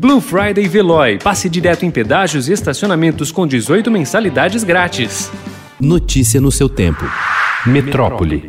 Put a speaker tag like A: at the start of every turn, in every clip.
A: Blue Friday Veloy. Passe direto em pedágios e estacionamentos com 18 mensalidades grátis.
B: Notícia no seu tempo. Metrópole.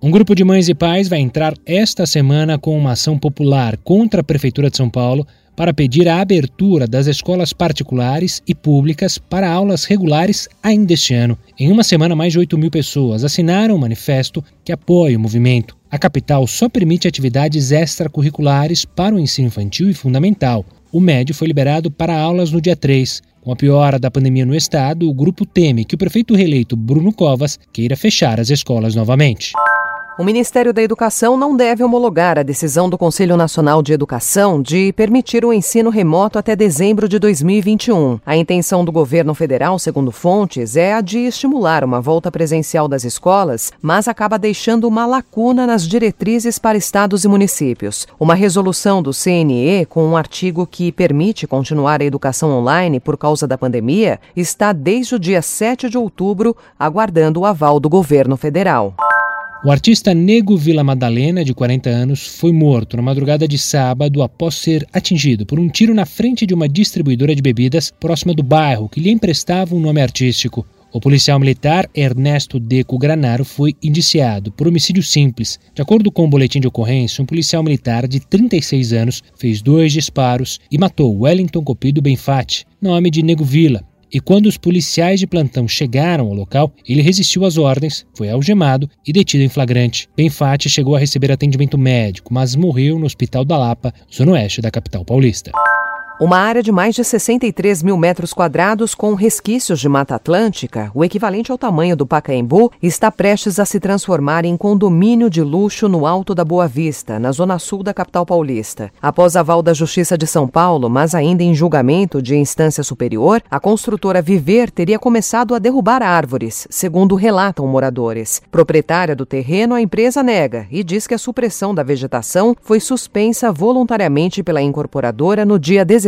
C: Um grupo de mães e pais vai entrar esta semana com uma ação popular contra a Prefeitura de São Paulo para pedir a abertura das escolas particulares e públicas para aulas regulares ainda este ano. Em uma semana, mais de 8 mil pessoas assinaram um manifesto que apoia o movimento. A capital só permite atividades extracurriculares para o ensino infantil e fundamental. O médio foi liberado para aulas no dia 3. Com a piora da pandemia no estado, o grupo teme que o prefeito reeleito Bruno Covas queira fechar as escolas novamente.
D: O Ministério da Educação não deve homologar a decisão do Conselho Nacional de Educação de permitir o ensino remoto até dezembro de 2021. A intenção do governo federal, segundo fontes, é a de estimular uma volta presencial das escolas, mas acaba deixando uma lacuna nas diretrizes para estados e municípios. Uma resolução do CNE, com um artigo que permite continuar a educação online por causa da pandemia, está desde o dia 7 de outubro aguardando o aval do governo federal.
C: O artista Nego Vila Madalena, de 40 anos, foi morto na madrugada de sábado após ser atingido por um tiro na frente de uma distribuidora de bebidas próxima do bairro que lhe emprestava um nome artístico. O policial militar Ernesto Deco Granaro foi indiciado por homicídio simples. De acordo com o boletim de ocorrência, um policial militar de 36 anos fez dois disparos e matou Wellington Copido Benfatti, nome de Nego Vila, e quando os policiais de plantão chegaram ao local, ele resistiu às ordens, foi algemado e detido em flagrante. Benfatti chegou a receber atendimento médico, mas morreu no Hospital da Lapa, zona oeste da capital paulista.
D: Uma área de mais de 63 mil metros quadrados com resquícios de Mata Atlântica, o equivalente ao tamanho do Pacaembu, está prestes a se transformar em condomínio de luxo no Alto da Boa Vista, na zona sul da capital paulista. Após aval da Justiça de São Paulo, mas ainda em julgamento de instância superior, a construtora Viver teria começado a derrubar árvores, segundo relatam moradores. Proprietária do terreno, a empresa nega e diz que a supressão da vegetação foi suspensa voluntariamente pela incorporadora no dia 16